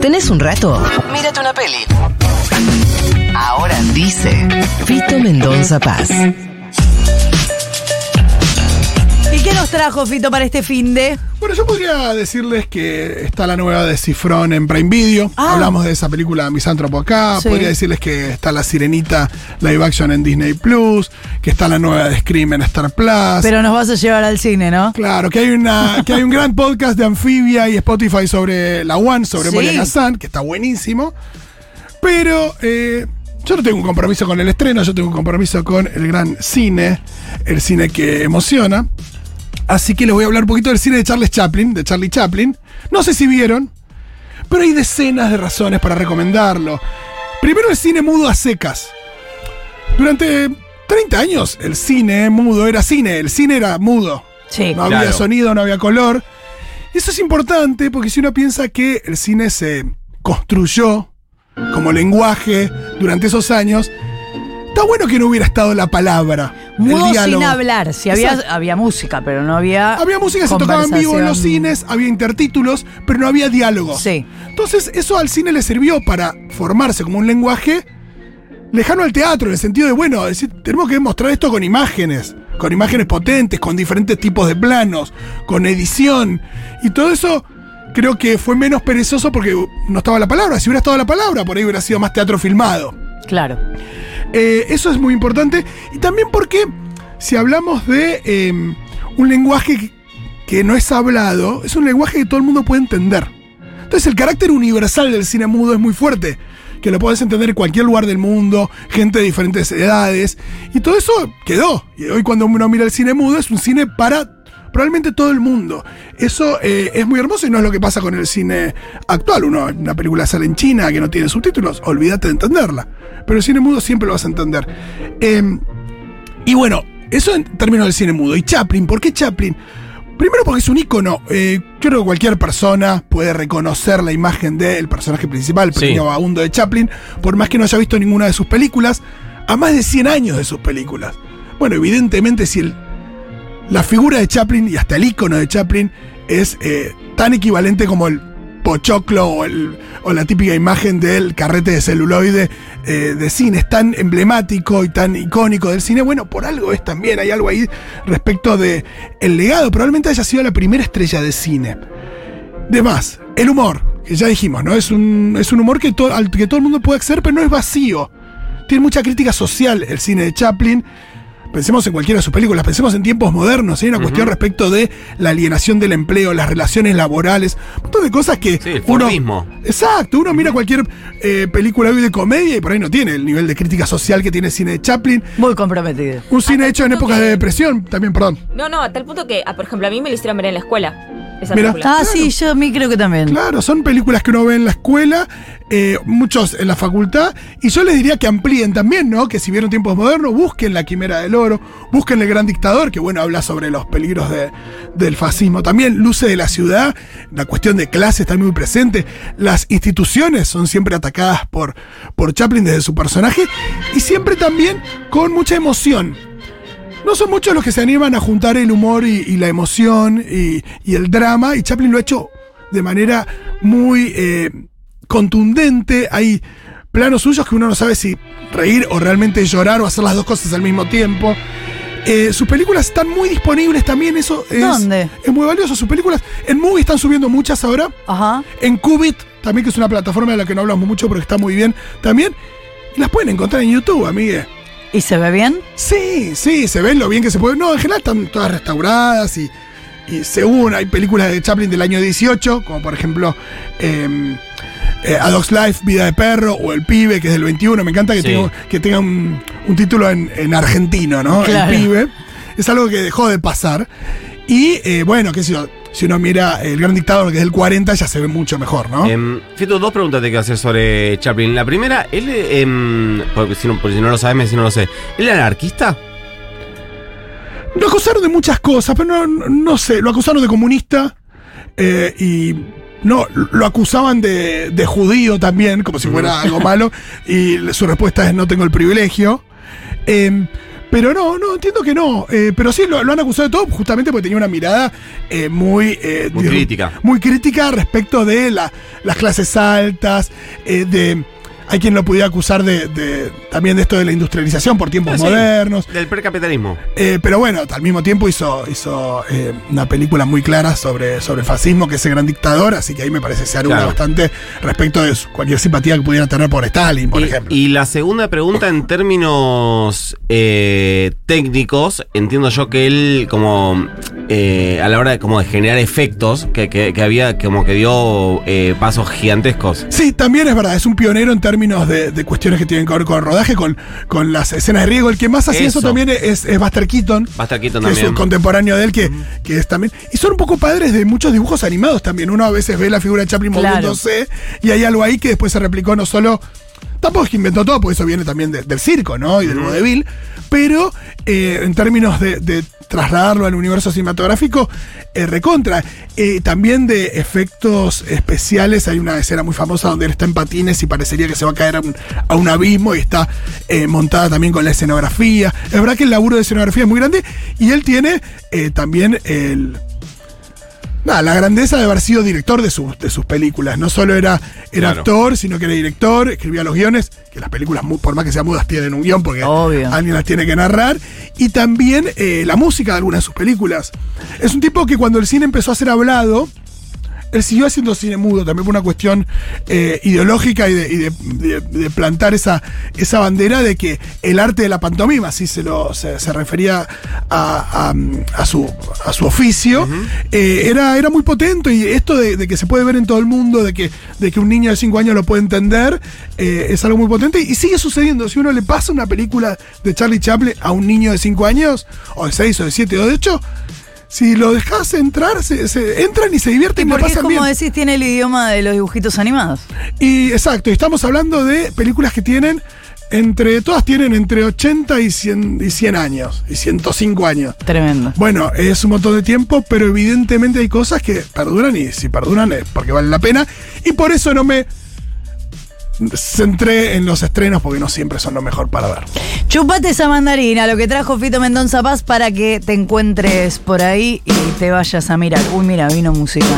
¿Tenés un rato? Mírate una peli. Ahora dice Fito Mendonza Paz. Nos trajo Fito para este fin de? Bueno, yo podría decirles que está la nueva de Cifrón en Prime Video. Ah. Hablamos de esa película Misántropo acá. Sí. Podría decirles que está La Sirenita live action en Disney Plus. Que está la nueva de Scream en Star Plus. Pero nos vas a llevar al cine, ¿no? Claro, que hay, una, que hay un gran podcast de Amphibia y Spotify sobre la One, sobre Sí. Moria Kazan, que está buenísimo. Pero eh, yo no tengo un compromiso con el estreno, yo tengo un compromiso con el gran cine, el cine que emociona. Así que les voy a hablar un poquito del cine de Charles Chaplin, de Charlie Chaplin. No sé si vieron, pero hay decenas de razones para recomendarlo. Primero el cine mudo a secas. Durante 30 años el cine mudo era cine, el cine era mudo. Sí. No había Claro. sonido, no había color. Eso es importante porque si uno piensa que el cine se construyó como lenguaje durante esos años, está bueno que no hubiera estado la palabra. Mudo sin hablar. Si había, Exacto. había música, pero no había. Había música se tocaba en vivo en los cines, había intertítulos, pero no había diálogo. Sí. Entonces, eso al cine le sirvió para formarse como un lenguaje lejano al teatro, en el sentido de, bueno, es decir, tenemos que mostrar esto con imágenes, con imágenes potentes, con diferentes tipos de planos, con edición. Y todo eso creo que fue menos perezoso porque no estaba la palabra. Si hubiera estado la palabra, por ahí hubiera sido más teatro filmado. Claro. Eh, eso es muy importante. Y también porque si hablamos de eh, un lenguaje que, que no es hablado, es un lenguaje que todo el mundo puede entender. Entonces el carácter universal del cine mudo es muy fuerte. Que lo puedes entender en cualquier lugar del mundo, gente de diferentes edades. Y todo eso quedó. Y hoy cuando uno mira el cine mudo es un cine para probablemente todo el mundo. Eso eh, es muy hermoso y no es lo que pasa con el cine actual. Uno, una película sale en China que no tiene subtítulos, olvídate de entenderla. Pero el cine mudo siempre lo vas a entender. Em, y bueno, eso en términos del cine mudo. ¿Y Chaplin? ¿Por qué Chaplin? Primero porque es un ícono. Eh, yo creo que cualquier persona puede reconocer la imagen del personaje principal, el Sí. pequeño vagabundo de Chaplin, por más que no haya visto ninguna de sus películas, a más de 100 años de sus películas. Bueno, evidentemente si el, la figura de Chaplin y hasta el icono de Chaplin es eh, tan equivalente como el pochoclo o, el- o la típica imagen del carrete de celuloide eh, de cine, es tan emblemático y tan icónico del cine, bueno, por algo es también, hay algo ahí respecto de el legado, probablemente haya sido la primera estrella de cine. De más, el humor, que ya dijimos, ¿no? Es un, es un humor que, to- que todo el mundo puede acceder, pero no es vacío. Tiene mucha crítica social el cine de Chaplin. Pensemos en cualquiera de sus películas, pensemos en tiempos modernos, hay una cuestión respecto de la alienación del empleo, las relaciones laborales, un montón de cosas que Sí, el uno. Fordismo. Exacto, uno mira cualquier eh, película hoy de comedia y por ahí no tiene el nivel de crítica social que tiene el cine de Chaplin. Muy comprometido. Un cine hecho en épocas que- de depresión, también, perdón. No, no, a tal punto que, ah, por ejemplo, a mí me lo hicieron ver en la escuela. Esa Mira. película. Ah, sí, yo a mí creo que también. Claro, son películas que uno ve en la escuela, eh, muchos en la facultad, y yo les diría que amplíen también, ¿no? Que si vieron tiempos modernos, busquen La Quimera del Oro, busquen El Gran Dictador, que bueno, habla sobre los peligros de- del fascismo. También Luce de la Ciudad, la cuestión de clase está muy presente. Las instituciones son siempre atacadas por, por Chaplin desde su personaje, y siempre también con mucha emoción. No son muchos los que se animan a juntar el humor y, y la emoción y, y el drama, y Chaplin lo ha hecho de manera muy eh, contundente. Hay planos suyos que uno no sabe si reír o realmente llorar o hacer las dos cosas al mismo tiempo. Eh, sus películas están muy disponibles también, eso es, ¿Dónde? es muy valioso. Sus películas en Movie están subiendo muchas ahora. Ajá. En Qubit, también que es una plataforma de la que no hablamos mucho, pero que está muy bien también. Y las pueden encontrar en YouTube, amigue. ¿Y se ve bien? Sí, sí, se ven lo bien que se puede. No, en general están todas restauradas y, y según hay películas de Chaplin del año 18, como por ejemplo eh, eh, A Dog's Life, Vida de Perro, o El Pibe, que es del 21. Me encanta que Sí. tenga, que tenga un, un título en, en argentino, ¿no? Claro. El Pibe. Es algo que dejó de pasar. Y eh, bueno, qué sé yo, si uno mira El Gran Dictador, que es del 40, ya se ve mucho mejor, ¿no? Em, Fito, dos preguntas te quiero hacer sobre Chaplin. La primera, él, em, porque si no, porque si no lo sabes, decís, no lo sé. ¿Él era anarquista? Lo acusaron de muchas cosas, pero no, no- no sé, lo acusaron de comunista eh, y no, lo acusaban de, de judío también, como si fuera algo malo, y su respuesta es no tengo el privilegio. Eh, Pero no, no, entiendo que no. Eh, pero sí, lo, lo han acusado de todo justamente porque tenía una mirada eh, muy... eh, Muy digo, crítica. Muy crítica respecto de la- las clases altas, eh, de... Hay quien lo pudiera acusar de, de- también de esto de la industrialización por tiempos Ah, sí, modernos. Del precapitalismo. Eh, pero bueno, al mismo tiempo hizo, hizo eh, una película muy clara sobre, sobre el fascismo, que es el gran dictador, así que ahí me parece se anula Claro. bastante respecto de cualquier simpatía que pudiera tener por Stalin, por y, ejemplo. y la segunda pregunta en términos eh, técnicos, entiendo yo que él como eh, a la hora de, como de generar efectos, que, que- que había como que dio pasos gigantescos. Sí, también es verdad, es un pionero en términos de, de cuestiones que tienen que ver con el rodaje, con, con las escenas de riesgo. El que más hacía eso, Eso. también es, es Buster Keaton. Buster Keaton que es un también. contemporáneo de él que, que es también. Y son un poco padres de muchos dibujos animados también. Uno a veces ve la figura de Chaplin Claro. moviéndose y hay algo ahí que después se replicó no solo. Tampoco es que inventó todo, porque eso viene también de- del circo, ¿no? Y del vodevil. Pero eh, en términos de, de trasladarlo al universo cinematográfico, eh, recontra. Eh, también de efectos especiales, hay una escena muy famosa donde él está en patines y parecería que se va a caer a un, abismo y está eh, montada también con la escenografía. Es verdad que el laburo de escenografía es muy grande y él tiene también el... Nada, la grandeza de haber sido director de, sus de sus películas. No solo era, era Claro. actor, sino que era director, escribía los guiones, que las películas, por más que sean mudas, tienen un guion porque Obvio. alguien las tiene que narrar. Y también eh, la música de algunas de sus películas. Es un tipo que cuando el cine empezó a ser hablado, él siguió haciendo cine mudo también por una cuestión eh, ideológica y, de, y de- de- de plantar esa, esa bandera de que el arte de la pantomima, así se, lo, se, se refería a, a- a su, a su oficio, eh, era, era muy potente. Y esto de, de que se puede ver en todo el mundo, de que, de que un niño de 5 años lo puede entender, eh, es algo muy potente. Y sigue sucediendo. Si uno le pasa una película de Charlie Chaplin a un niño de 5 años, o de 6 o de 7 o de 8, si lo dejas entrar, se, se- entran y se divierten y, Porque es pasan como bien. decís, tiene el idioma de los dibujitos animados. Y exacto, y estamos hablando de películas que tienen entre, todas tienen entre 80 y 100, y 100 años, y 105 años. Tremendo. Bueno, es un montón de tiempo, pero evidentemente hay cosas que perduran y si perduran es porque vale la pena. Y por eso no me centré en los estrenos porque no siempre son lo mejor para ver. Chupate esa mandarina, lo que trajo Fito Mendonza Paz para que te encuentres por ahí y te vayas a mirar. Uy, mira, vino musical.